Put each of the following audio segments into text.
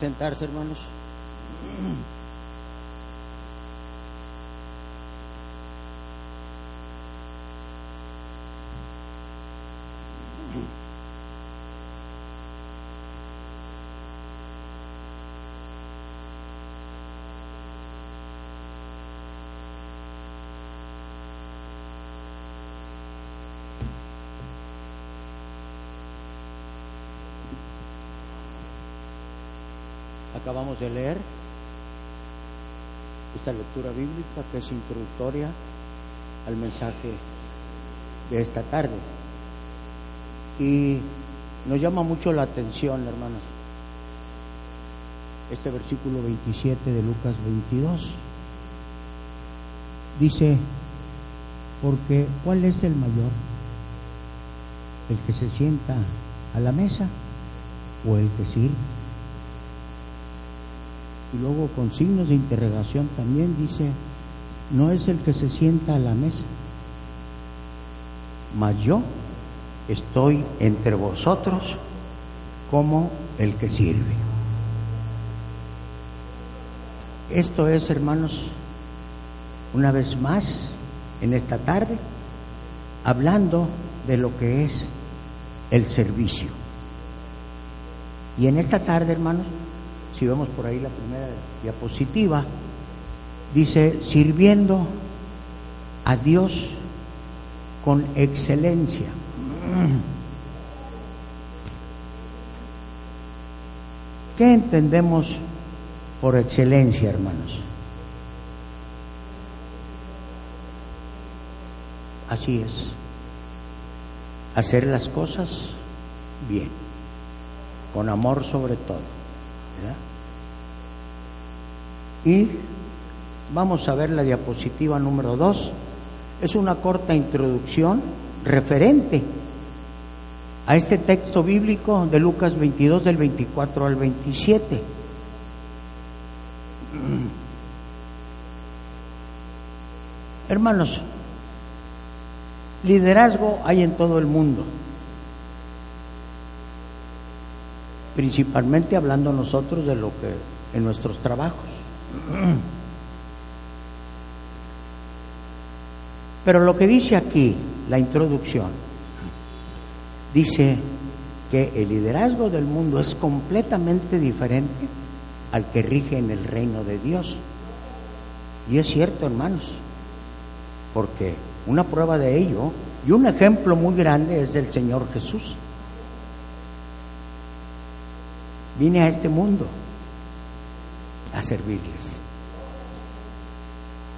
Sentarse, hermanos. De leer esta lectura bíblica que es introductoria al mensaje de esta tarde. Y nos llama mucho la atención, hermanos, este versículo 27 de Lucas 22. Dice, porque ¿cuál es el mayor? ¿El que se sienta a la mesa o el que sirve? Y luego con signos de interrogación también dice, no es el que se sienta a la mesa, mas yo estoy entre vosotros como el que sirve. Esto es, hermanos, una vez más, en esta tarde, hablando de lo que es el servicio. Y en esta tarde, hermanos, si vemos por ahí la primera diapositiva, dice, sirviendo a Dios con excelencia. ¿Qué entendemos por excelencia, hermanos? Así es, hacer las cosas bien, con amor sobre todo. Y vamos a ver la diapositiva número 2. Es una corta introducción referente a este texto bíblico de Lucas 22 del 24 al 27. Hermanos, liderazgo hay en todo el mundo, principalmente hablando nosotros de lo que en nuestros trabajos. Pero lo que dice aquí, la introducción, dice que el liderazgo del mundo es completamente diferente al que rige en el reino de Dios. Y es cierto, hermanos, porque una prueba de ello y un ejemplo muy grande es del Señor Jesús. Vine a este mundo a servirles.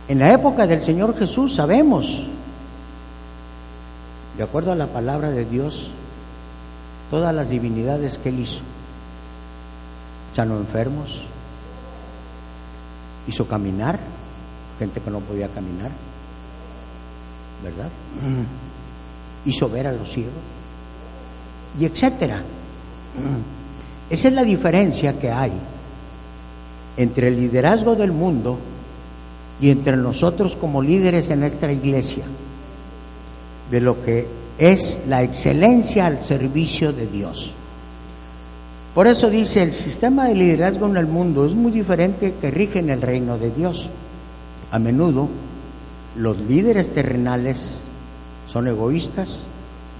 En la época del Señor Jesús sabemos, de acuerdo a la palabra de Dios, todas las divinidades que Él hizo. Sanó enfermos, hizo caminar, gente que no podía caminar, ¿verdad? Hizo ver a los ciegos, y etcétera. Esa es la diferencia que hay entre el liderazgo del mundo y entre nosotros como líderes en esta iglesia, de lo que es la excelencia al servicio de Dios. Por eso dice, el sistema de liderazgo en el mundo es muy diferente que rige en el reino de Dios. A menudo los líderes terrenales son egoístas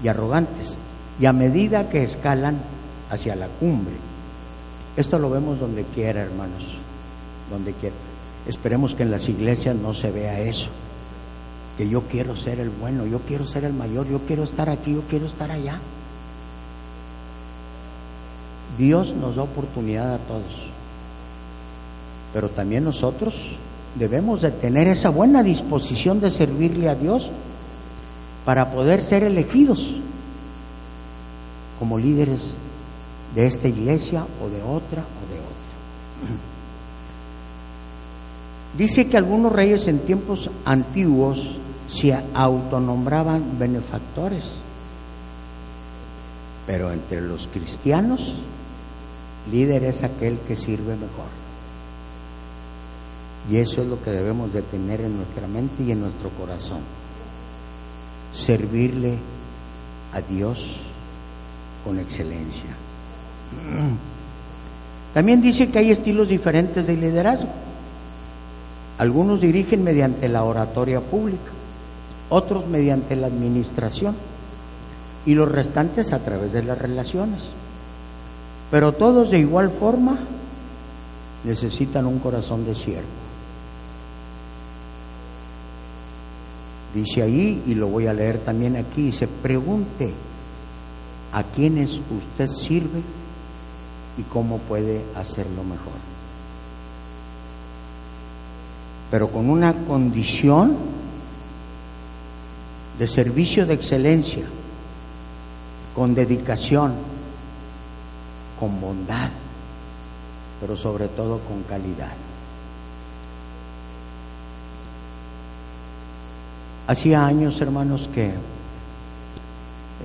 y arrogantes, y a medida que escalan hacia la cumbre, esto lo vemos donde quiera, hermanos, donde quiera. Esperemos que en las iglesias no se vea eso, que yo quiero ser el bueno, yo quiero ser el mayor, yo quiero estar aquí, yo quiero estar allá. Dios nos da oportunidad a todos, pero también nosotros debemos de tener esa buena disposición de servirle a Dios para poder ser elegidos como líderes de esta iglesia o de otra o de otra. Dice que algunos reyes en tiempos antiguos se autonombraban benefactores, pero entre los cristianos, líder es aquel que sirve mejor. Y eso es lo que debemos de tener en nuestra mente y en nuestro corazón. Servirle a Dios con excelencia. También dice que hay estilos diferentes de liderazgo. Algunos dirigen mediante la oratoria pública, otros mediante la administración y los restantes a través de las relaciones. Pero todos de igual forma necesitan un corazón de siervo. Dice ahí, y lo voy a leer también aquí, se pregunte a quienes usted sirve y cómo puede hacerlo mejor. Pero con una condición de servicio de excelencia, con dedicación, con bondad, pero sobre todo con calidad. Hacía años, hermanos, que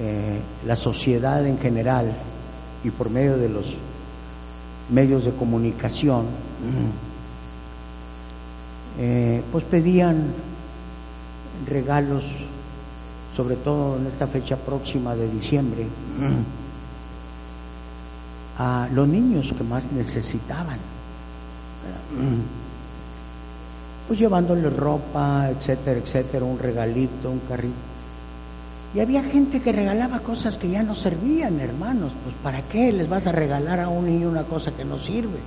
eh, la sociedad en general y por medio de los medios de comunicación, eh, pues pedían regalos, sobre todo en esta fecha próxima de diciembre, a los niños que más necesitaban. Pues llevándoles ropa, etcétera, etcétera, un regalito, un carrito. Y había gente que regalaba cosas que ya no servían, hermanos. Pues ¿para qué les vas a regalar a un niño una cosa que no sirve?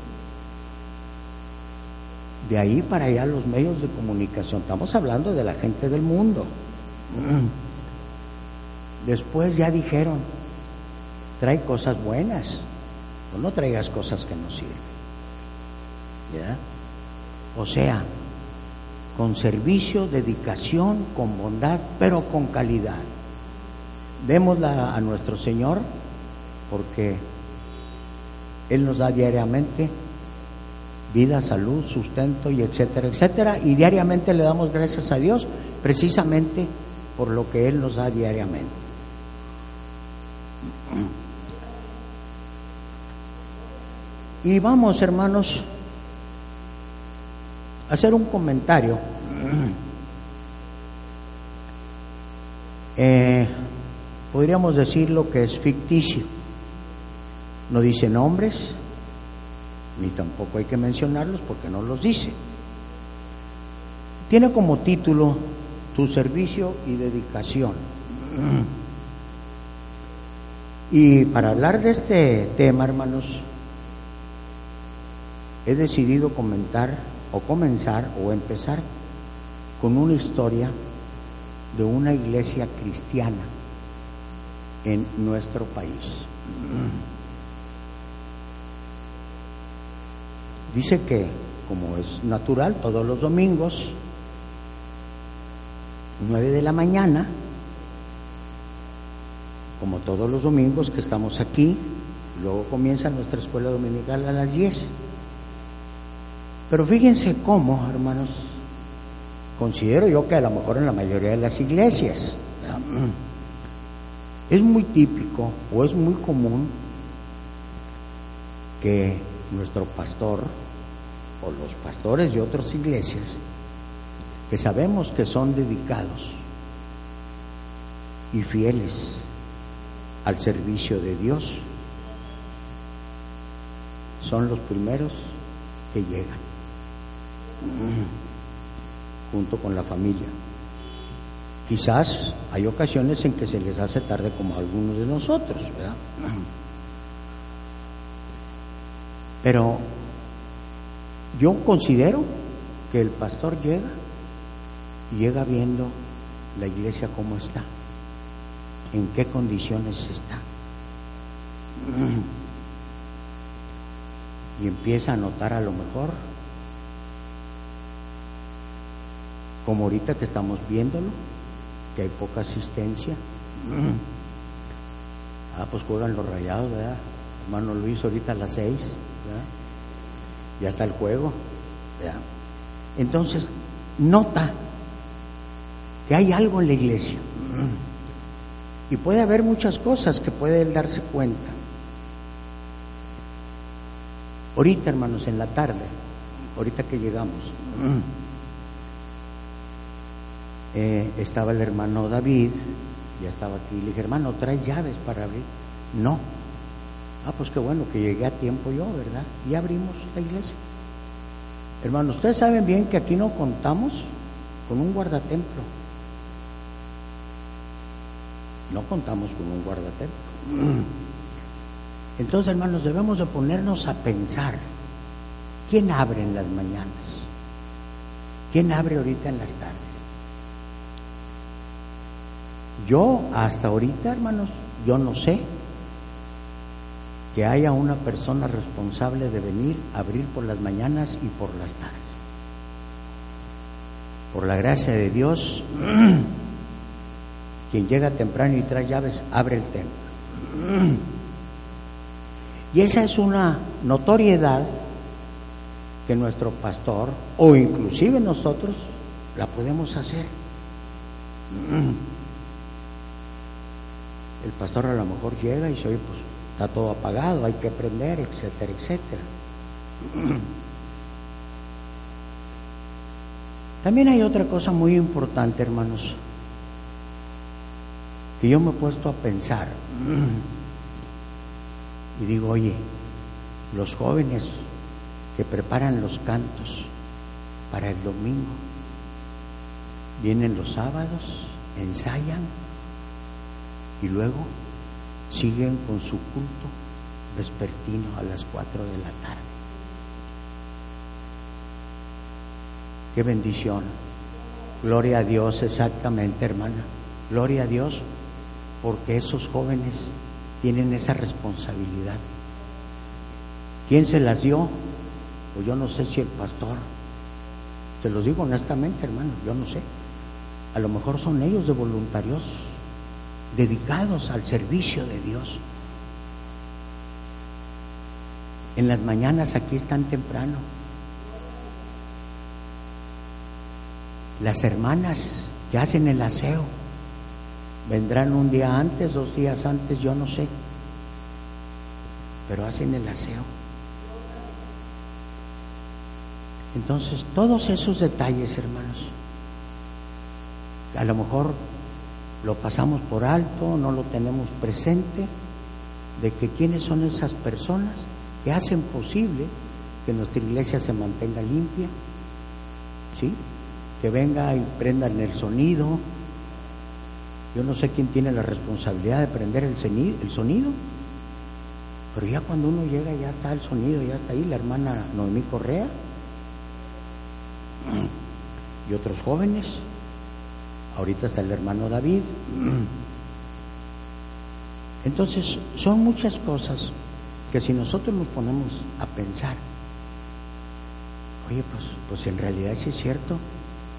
De ahí para allá los medios de comunicación. Estamos hablando de la gente del mundo. Después ya dijeron, trae cosas buenas, o no traigas cosas que no sirven. ¿Ya? O sea, con servicio, dedicación, con bondad, pero con calidad. Démosla a nuestro Señor porque Él nos da diariamente vida, salud, sustento y etcétera, etcétera. Y diariamente le damos gracias a Dios precisamente por lo que Él nos da diariamente. Y vamos, hermanos, a hacer un comentario. Eh, podríamos decir lo que es ficticio. No dice nombres, ni tampoco hay que mencionarlos porque no los dice. Tiene como título Tu servicio y dedicación. Y para hablar de este tema, hermanos, he decidido comentar o comenzar o empezar con una historia de una iglesia cristiana en nuestro país. Dice que, como es natural, todos los domingos, 9 de la mañana, como todos los domingos que estamos aquí, luego comienza nuestra escuela dominical a las 10. Pero fíjense cómo, hermanos, considero yo que a lo mejor en la mayoría de las iglesias, es muy típico o es muy común que nuestro pastor o los pastores de otras iglesias, que sabemos que son dedicados y fieles al servicio de Dios, son los primeros que llegan, junto con la familia. Quizás hay ocasiones en que se les hace tarde como algunos de nosotros, ¿verdad? Pero yo considero que el pastor llega y llega viendo la iglesia cómo está, en qué condiciones está. Y empieza a notar a lo mejor, como ahorita que estamos viéndolo, que hay poca asistencia. Ah, pues juegan los rayados, ¿verdad? Hermano Luis, ahorita a las seis, ¿verdad? Ya está el juego, ¿verdad? Entonces, nota que hay algo en la iglesia. Y puede haber muchas cosas que puede él darse cuenta. Ahorita, hermanos, en la tarde, ahorita que llegamos, eh, estaba el hermano David, ya estaba aquí, le dije, hermano, ¿traes llaves para abrir? No, Ah, pues qué bueno que llegué a tiempo yo, ¿verdad? Y abrimos la iglesia. Hermanos, ustedes saben bien que aquí no contamos con un guardatemplo. No contamos con un guardatemplo. Entonces, hermanos, debemos de ponernos a pensar, ¿quién abre en las mañanas? ¿Quién abre ahorita en las tardes? Yo hasta ahorita, hermanos, yo no sé que haya una persona responsable de venir a abrir por las mañanas y por las tardes. Por la gracia de Dios, quien llega temprano y trae llaves, abre el templo. Y esa es una notoriedad que nuestro pastor o inclusive nosotros la podemos hacer. El pastor a lo mejor llega y dice, oye, pues está todo apagado, hay que prender, etcétera, etcétera. También hay otra cosa muy importante, hermanos, que yo me he puesto a pensar. Y digo, oye, los jóvenes que preparan los cantos para el domingo, vienen los sábados, ensayan y luego siguen con su culto vespertino a las cuatro de la tarde. Qué bendición. Gloria a Dios, exactamente, hermana. Gloria a Dios, porque esos jóvenes tienen esa responsabilidad. ¿Quién se las dio? Pues yo no sé si el pastor. Se los digo honestamente, hermano, yo no sé. A lo mejor son ellos de voluntarios dedicados al servicio de Dios. En las mañanas aquí están temprano. Las hermanas que hacen el aseo vendrán un día antes, dos días antes, yo no sé, pero hacen el aseo. Entonces, todos esos detalles, hermanos, a lo mejor lo pasamos por alto, no lo tenemos presente, de que quiénes son esas personas que hacen posible que nuestra iglesia se mantenga limpia, ¿sí? Que venga y prendan el sonido. Yo no sé quién tiene la responsabilidad de prender el el sonido, pero ya cuando uno llega ya está el sonido, ya está ahí la hermana Noemí Correa y otros jóvenes ahorita está el hermano David. Entonces, son muchas cosas que si nosotros nos ponemos a pensar, oye, pues, pues en realidad sí es cierto,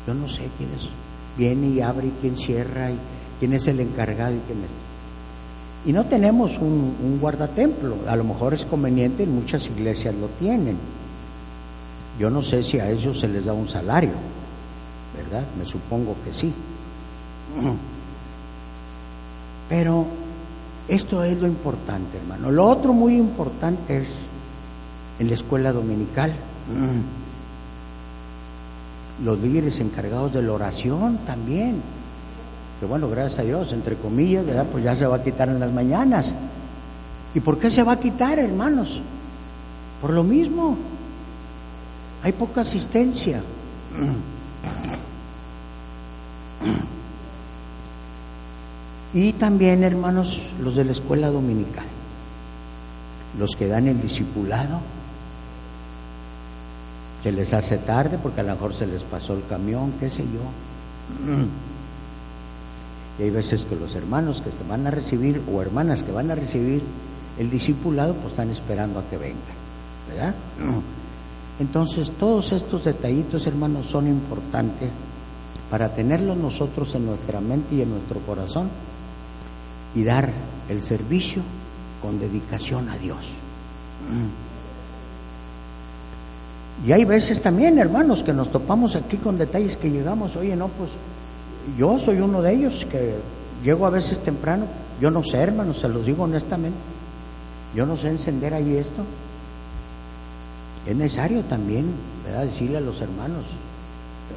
yo no sé quién es, viene y abre y quién cierra y quién es el encargado y quién es. Y no tenemos un, guardatemplo, a lo mejor es conveniente, en muchas iglesias lo tienen. Yo no sé si a ellos se les da un salario, ¿verdad? Me supongo que sí. Pero esto es lo importante, hermano. Lo otro muy importante es en la escuela dominical. Los líderes encargados de la oración también. Que bueno, gracias a Dios, entre comillas. Pues ya se va a quitar en las mañanas. ¿Y por qué se va a quitar, hermanos? Por lo mismo. Hay poca asistencia. Y también, hermanos, los de la escuela dominical, los que dan el discipulado, se les hace tarde porque a lo mejor se les pasó el camión, qué sé yo. Y hay veces que los hermanos que van a recibir o hermanas que van a recibir el discipulado, pues están esperando a que vengan, ¿verdad? Entonces, todos estos detallitos, hermanos, son importantes para tenerlos nosotros en nuestra mente y en nuestro corazón y dar el servicio con dedicación a Dios. Y hay veces también, hermanos, que nos topamos aquí con detalles que llegamos, oye, no, pues yo soy uno de ellos que llego a veces temprano, yo no sé, hermanos, se los digo honestamente, yo no sé encender ahí esto. Es necesario también. Decirle a los hermanos,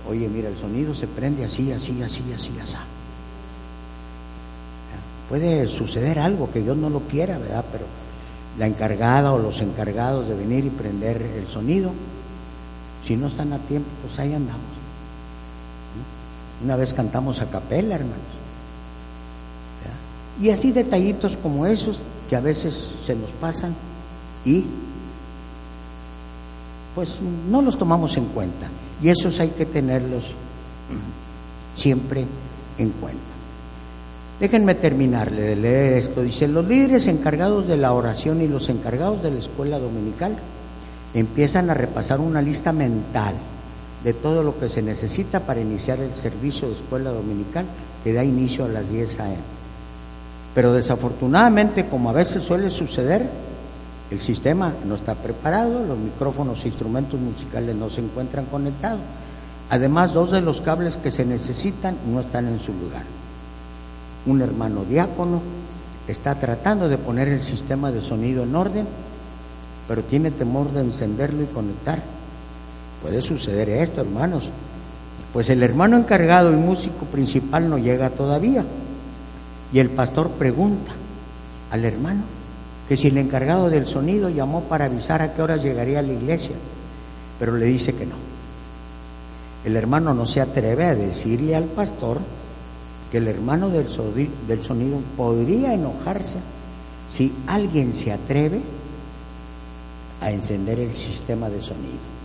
oye, mira, el sonido se prende así, así, así, así, así. Puede suceder algo que Dios no lo quiera, ¿verdad? Pero la encargada o los encargados de venir y prender el sonido. Si no están a tiempo, pues ahí andamos. Una vez cantamos a capela, hermanos. Y así detallitos como esos que a veces se nos pasan y pues no los tomamos en cuenta. Y esos hay que tenerlos siempre en cuenta. Déjenme terminarle de leer esto. Dice, los líderes encargados de la oración y los encargados de la escuela dominical empiezan a repasar una lista mental de todo lo que se necesita para iniciar el servicio de escuela dominical que da inicio a las 10 a.m. Pero desafortunadamente, como a veces suele suceder, el sistema no está preparado, los micrófonos e instrumentos musicales no se encuentran conectados. Además, dos de los cables que se necesitan no están en su lugar. Un hermano diácono está tratando de poner el sistema de sonido en orden, pero tiene temor de encenderlo y conectar. Puede suceder esto, hermanos. Pues el hermano encargado y músico principal no llega todavía. Y el pastor pregunta al hermano que si el encargado del sonido llamó para avisar a qué hora llegaría a la iglesia, pero le dice que no. El hermano no se atreve a decirle al pastor que el hermano del, del sonido podría enojarse si alguien se atreve a encender el sistema de sonido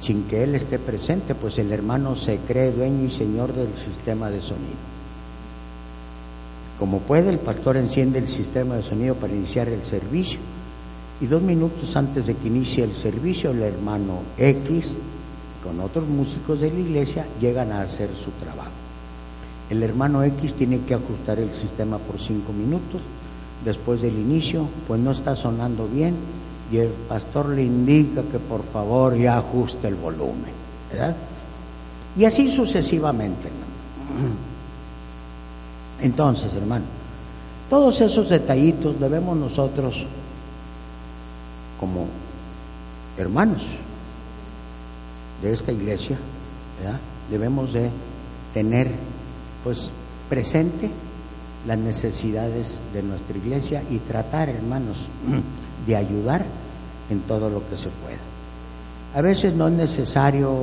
sin que él esté presente, pues el hermano se cree dueño y señor del sistema de sonido. Como puede, el pastor enciende el sistema de sonido para iniciar el servicio y dos minutos antes de que inicie el servicio, el hermano X con otros músicos de la iglesia llegan a hacer su trabajo. El hermano X tiene que ajustar el sistema por cinco minutos después del inicio, pues no está sonando bien y el pastor le indica que por favor ya ajuste el volumen. ¿verdad? Y así sucesivamente. Entonces, hermano, todos esos detallitos debemos nosotros, como hermanos de esta iglesia, debemos de tener pues presente las necesidades de nuestra iglesia y tratar, hermanos, de ayudar en todo lo que se pueda. A veces no es necesario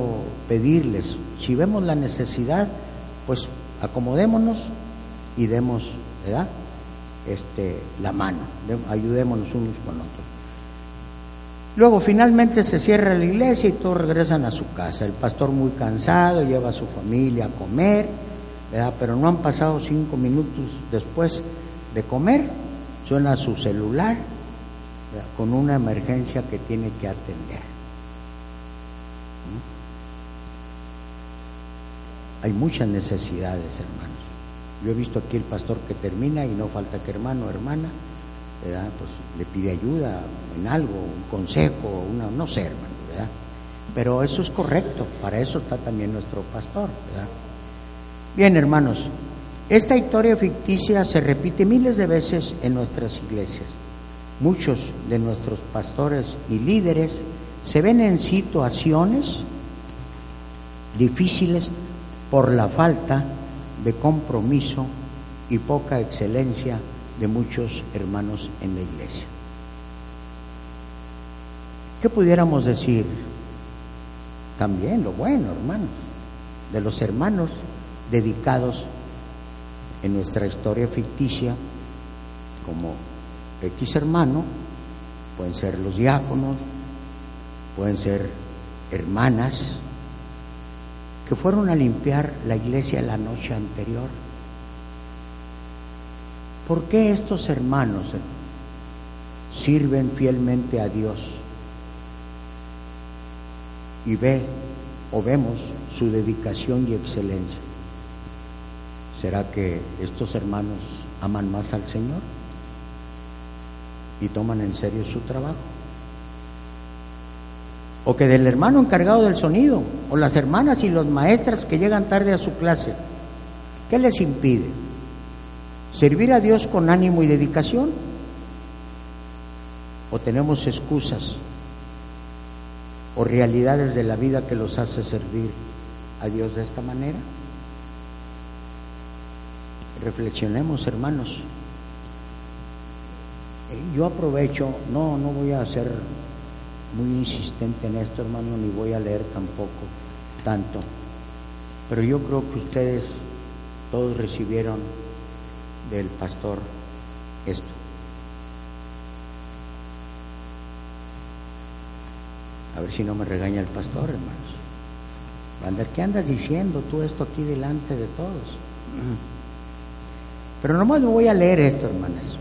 pedirles, si vemos la necesidad, pues acomodémonos y demos, ¿verdad? Este, la mano, ayudémonos unos con otros. Luego finalmente se cierra la iglesia y todos regresan a su casa. El pastor muy cansado lleva a su familia a comer, ¿verdad? pero no han pasado cinco minutos después de comer, suena su celular con una emergencia que tiene que atender. ¿Mm? Hay muchas necesidades, hermanos. Yo he visto aquí el pastor que termina y no falta que hermano o hermana pues le pide ayuda en algo, un consejo, una, no sé, hermano, ¿verdad? Pero eso es correcto, para eso está también nuestro pastor, ¿verdad? Bien, hermanos, esta historia ficticia se repite miles de veces en nuestras iglesias. Muchos de nuestros pastores y líderes se ven en situaciones difíciles por la falta de compromiso y poca excelencia de muchos hermanos en la iglesia. ¿Qué pudiéramos decir? También lo bueno, hermanos, de los hermanos dedicados en nuestra historia ficticia como X hermano, pueden ser los diáconos, pueden ser hermanas, que fueron a limpiar la iglesia la noche anterior. ¿Por qué estos hermanos sirven fielmente a Dios? Y ve o vemos su dedicación y excelencia. ¿Será que estos hermanos aman más al Señor? y toman en serio su trabajo. O que del hermano encargado del sonido, o las hermanas y los maestras que llegan tarde a su clase. ¿Qué les impide? ¿Servir a Dios con ánimo y dedicación? ¿O tenemos excusas o realidades de la vida que los hace servir a Dios de esta manera? Reflexionemos, hermanos. yo aprovecho, no, no voy a ser muy insistente en esto, hermano, ni voy a leer tampoco tanto, pero yo creo que ustedes todos recibieron del pastor esto. A ver si no me regaña el pastor, hermanos. Vander, ¿qué andas diciendo tú esto aquí delante de todos? Pero nomás voy a leer esto, hermanas.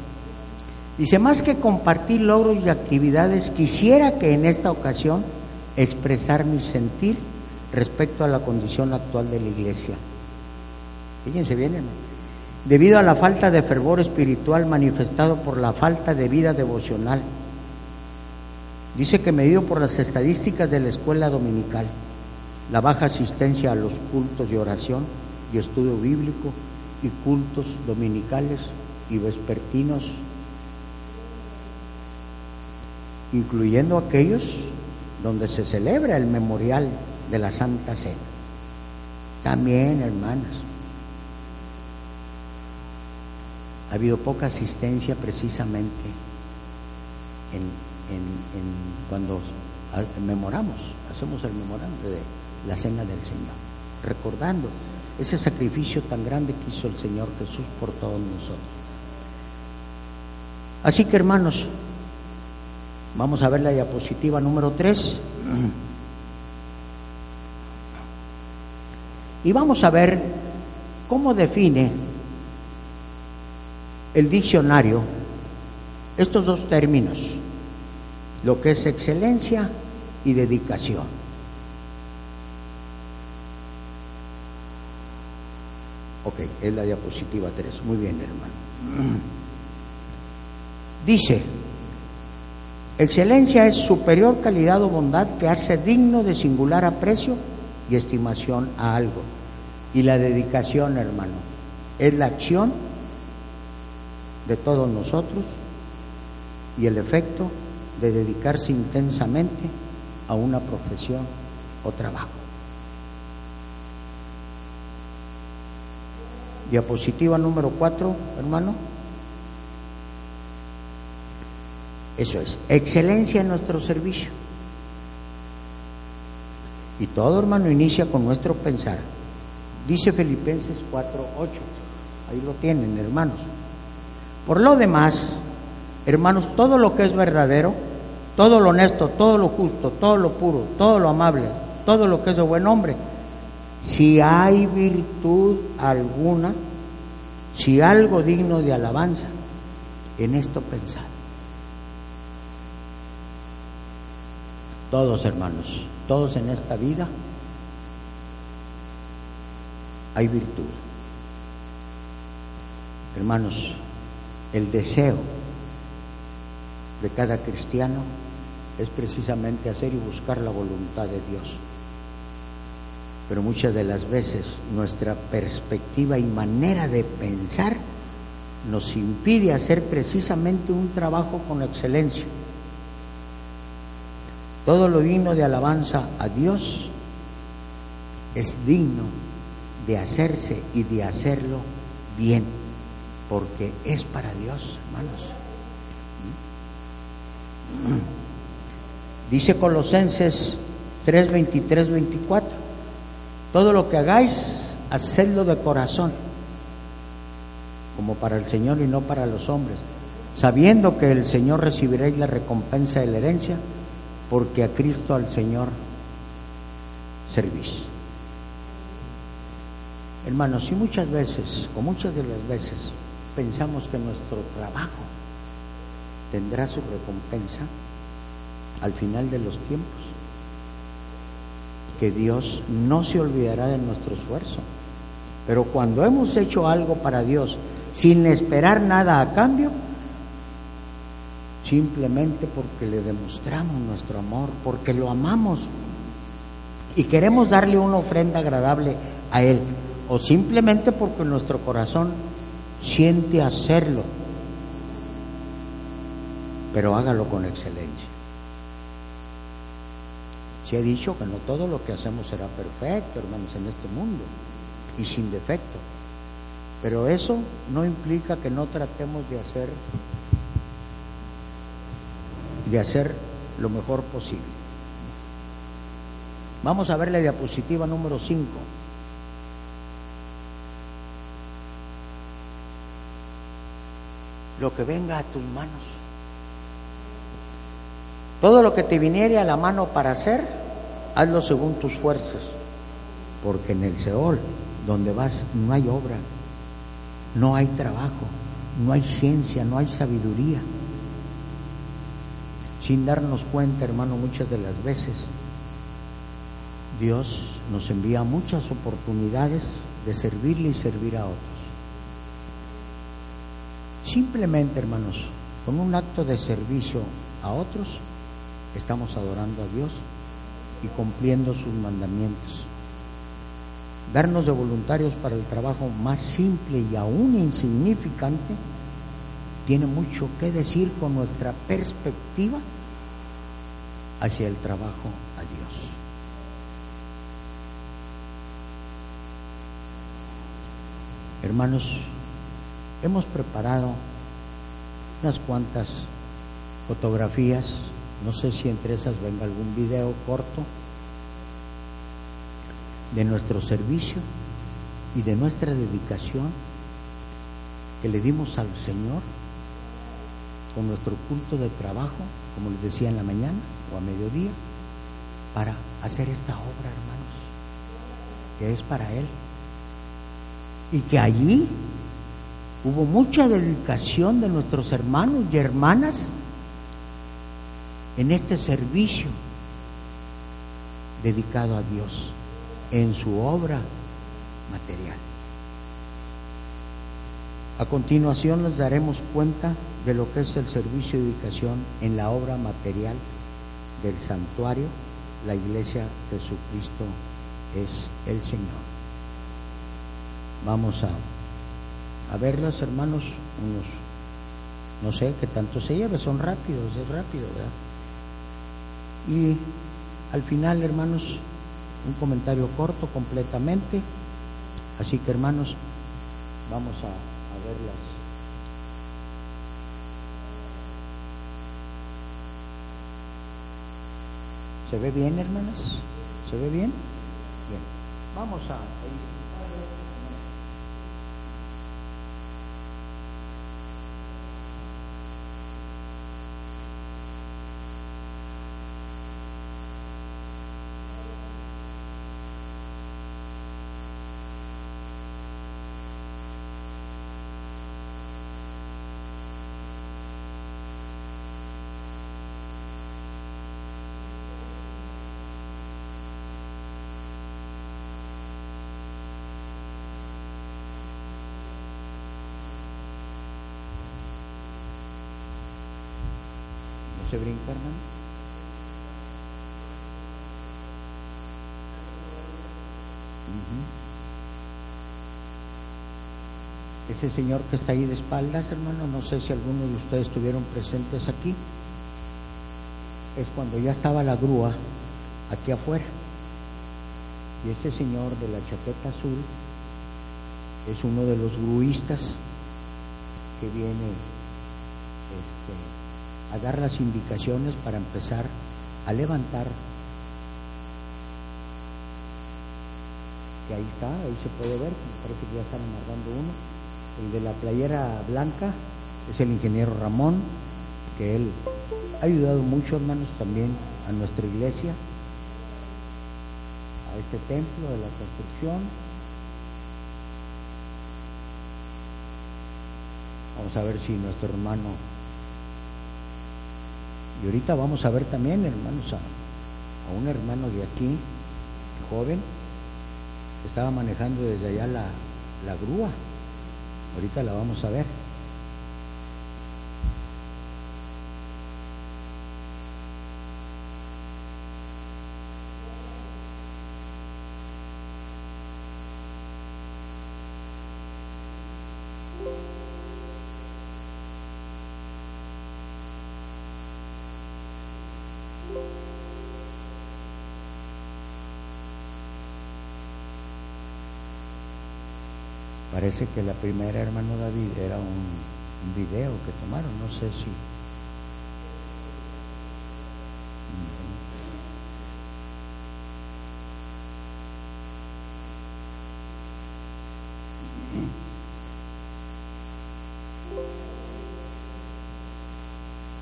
Dice, más que compartir logros y actividades, quisiera que en esta ocasión expresar mi sentir respecto a la condición actual de la iglesia. Fíjense bien, hermano. Debido a la falta de fervor espiritual manifestado por la falta de vida devocional. Dice que medido por las estadísticas de la escuela dominical, la baja asistencia a los cultos de oración y estudio bíblico y cultos dominicales y vespertinos incluyendo aquellos donde se celebra el memorial de la Santa Cena. También, hermanas, ha habido poca asistencia precisamente en, cuando memoramos, hacemos el memorando de la Cena del Señor, recordando ese sacrificio tan grande que hizo el Señor Jesús por todos nosotros. Así que, hermanos, Vamos a ver la diapositiva número 3. Y vamos a ver cómo define el diccionario estos dos términos, lo que es excelencia y dedicación. Ok, es la diapositiva 3. Muy bien, hermano. Dice, Excelencia es superior calidad o bondad que hace digno de singular aprecio y estimación a algo. Y la dedicación, hermano, es la acción de todos nosotros y el efecto de dedicarse intensamente a una profesión o trabajo. Diapositiva número 4, hermano. Eso es, excelencia en nuestro servicio. Y todo hermano inicia con nuestro pensar. Dice Filipenses 4.8. Ahí lo tienen, hermanos. Por lo demás, hermanos, todo lo que es verdadero, todo lo honesto, todo lo justo, todo lo puro, todo lo amable, todo lo que es de buen hombre, si hay virtud alguna, si algo digno de alabanza, en esto pensar. Todos hermanos, todos en esta vida hay virtud. Hermanos, el deseo de cada cristiano es precisamente hacer y buscar la voluntad de Dios. Pero muchas de las veces nuestra perspectiva y manera de pensar nos impide hacer precisamente un trabajo con excelencia. Todo lo digno de alabanza a Dios es digno de hacerse y de hacerlo bien, porque es para Dios, hermanos. Dice Colosenses 3, 23, 24, todo lo que hagáis, hacedlo de corazón, como para el Señor y no para los hombres, sabiendo que el Señor recibiréis la recompensa de la herencia, porque a Cristo al Señor servís. Hermanos, si muchas veces, o muchas de las veces, pensamos que nuestro trabajo tendrá su recompensa al final de los tiempos, que Dios no se olvidará de nuestro esfuerzo. Pero cuando hemos hecho algo para Dios sin esperar nada a cambio, simplemente porque le demostramos nuestro amor, porque lo amamos y queremos darle una ofrenda agradable a Él, o simplemente porque nuestro corazón siente hacerlo, pero hágalo con excelencia. Se ha dicho que no todo lo que hacemos será perfecto, hermanos, en este mundo y sin defecto, pero eso no implica que no tratemos de hacer de hacer lo mejor posible. Vamos a ver la diapositiva número 5. Lo que venga a tus manos. Todo lo que te viniere a la mano para hacer, hazlo según tus fuerzas, porque en el Seol, donde vas, no hay obra, no hay trabajo, no hay ciencia, no hay sabiduría. Sin darnos cuenta, hermano, muchas de las veces Dios nos envía muchas oportunidades de servirle y servir a otros. Simplemente, hermanos, con un acto de servicio a otros, estamos adorando a Dios y cumpliendo sus mandamientos. Darnos de voluntarios para el trabajo más simple y aún insignificante tiene mucho que decir con nuestra perspectiva hacia el trabajo a Dios. Hermanos, hemos preparado unas cuantas fotografías, no sé si entre esas venga algún video corto de nuestro servicio y de nuestra dedicación que le dimos al Señor con nuestro culto de trabajo, como les decía en la mañana o a mediodía, para hacer esta obra, hermanos, que es para Él. Y que allí hubo mucha dedicación de nuestros hermanos y hermanas en este servicio dedicado a Dios, en su obra material. A continuación nos daremos cuenta de lo que es el servicio de dedicación en la obra material del santuario, la iglesia Jesucristo es el Señor. Vamos a, a verlos, hermanos, unos, no sé qué tanto se lleve, son rápidos, es rápido, ¿verdad? Y al final, hermanos, un comentario corto completamente. Así que, hermanos, vamos a, a verlas. ¿Se ve bien, hermanas? ¿Se ve bien? Bien. Vamos a... se brinca, hermano? Ese señor que está ahí de espaldas, hermano, no sé si alguno de ustedes estuvieron presentes aquí, es cuando ya estaba la grúa aquí afuera. Y ese señor de la chaqueta azul es uno de los gruistas que viene este, a dar las indicaciones para empezar a levantar. Que ahí está, ahí se puede ver, parece que ya están amarrando uno. El de la playera blanca es el ingeniero Ramón, que él ha ayudado mucho, hermanos, también a nuestra iglesia, a este templo de la construcción. Vamos a ver si nuestro hermano y ahorita vamos a ver también, hermanos, a, un hermano de aquí, joven, que estaba manejando desde allá la, la grúa. Ahorita la vamos a ver. Parece que la primera, hermano David, era un video que tomaron, no sé si.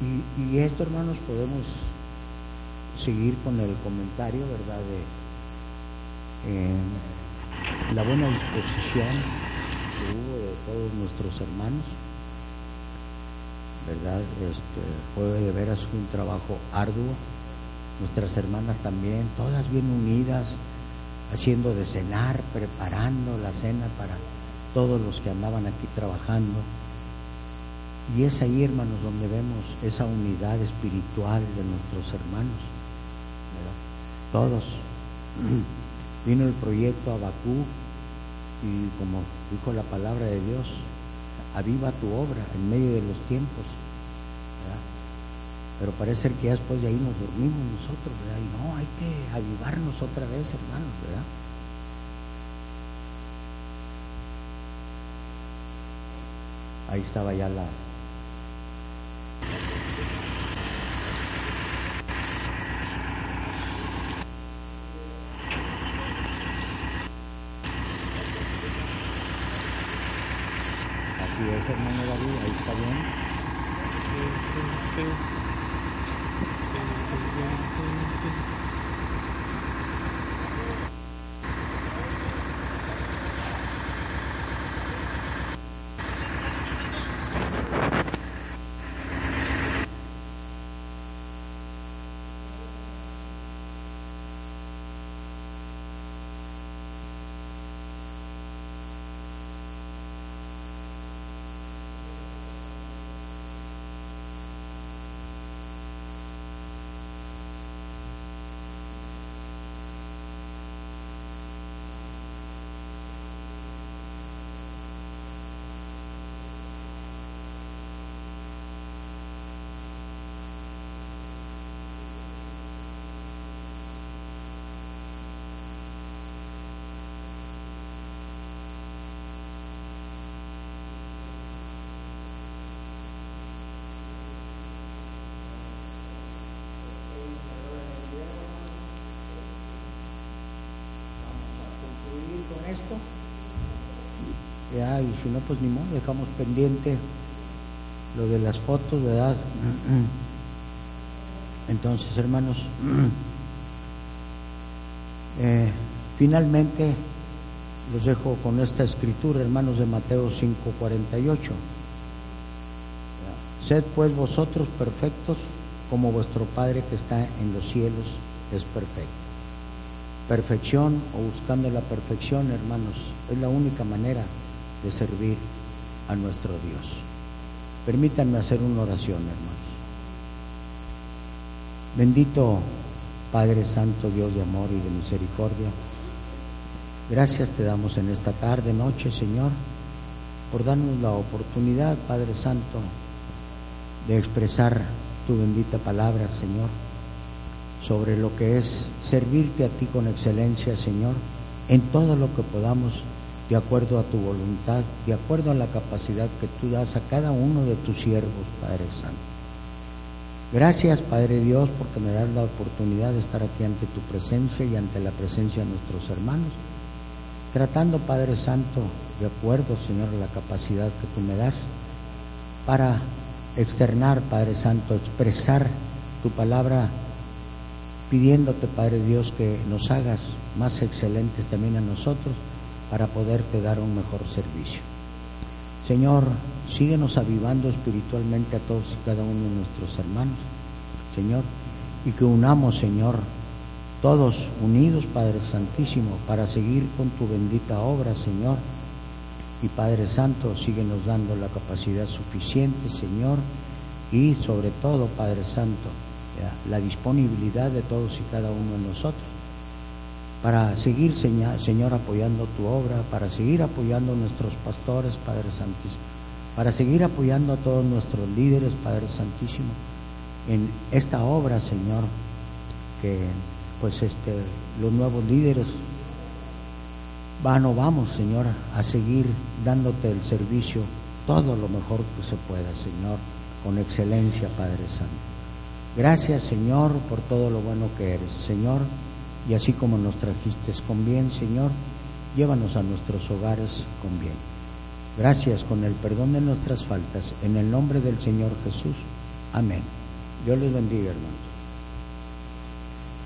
Y, y esto, hermanos, podemos seguir con el comentario, ¿verdad? De la buena disposición hubo de todos nuestros hermanos, ¿verdad? Este, fue de veras un trabajo arduo. Nuestras hermanas también, todas bien unidas, haciendo de cenar, preparando la cena para todos los que andaban aquí trabajando. Y es ahí, hermanos, donde vemos esa unidad espiritual de nuestros hermanos. Todos. Vino el proyecto Abacú y como dijo la palabra de Dios, aviva tu obra en medio de los tiempos. Pero parece que ya después de ahí nos dormimos nosotros, ¿verdad? Y no, hay que avivarnos otra vez, hermanos, ¿verdad? Ahí estaba ya la, hermano David, ahí está bien. Y si no, pues ni modo, dejamos pendiente lo de las fotos, ¿verdad? Entonces, hermanos, eh, finalmente los dejo con esta escritura, hermanos de Mateo 5:48. Sed pues vosotros perfectos como vuestro Padre que está en los cielos es perfecto. Perfección o buscando la perfección, hermanos, es la única manera de servir a nuestro Dios. Permítanme hacer una oración, hermanos. Bendito Padre Santo, Dios de amor y de misericordia, gracias te damos en esta tarde, noche, Señor, por darnos la oportunidad, Padre Santo, de expresar tu bendita palabra, Señor, sobre lo que es servirte a ti con excelencia, Señor, en todo lo que podamos de acuerdo a tu voluntad, de acuerdo a la capacidad que tú das a cada uno de tus siervos, Padre Santo. Gracias, Padre Dios, porque me das la oportunidad de estar aquí ante tu presencia y ante la presencia de nuestros hermanos, tratando, Padre Santo, de acuerdo, Señor, a la capacidad que tú me das, para externar, Padre Santo, expresar tu palabra, pidiéndote, Padre Dios, que nos hagas más excelentes también a nosotros para poderte dar un mejor servicio. Señor, síguenos avivando espiritualmente a todos y cada uno de nuestros hermanos, Señor, y que unamos, Señor, todos unidos, Padre Santísimo, para seguir con tu bendita obra, Señor. Y Padre Santo, síguenos dando la capacidad suficiente, Señor, y sobre todo, Padre Santo, la disponibilidad de todos y cada uno de nosotros para seguir, Señor, apoyando tu obra, para seguir apoyando a nuestros pastores, Padre Santísimo, para seguir apoyando a todos nuestros líderes, Padre Santísimo, en esta obra, Señor, que pues este, los nuevos líderes van o vamos, Señor, a seguir dándote el servicio todo lo mejor que se pueda, Señor, con excelencia, Padre Santo. Gracias, Señor, por todo lo bueno que eres, Señor y así como nos trajiste con bien, Señor, llévanos a nuestros hogares con bien. Gracias con el perdón de nuestras faltas, en el nombre del Señor Jesús. Amén. Dios les bendiga, hermanos.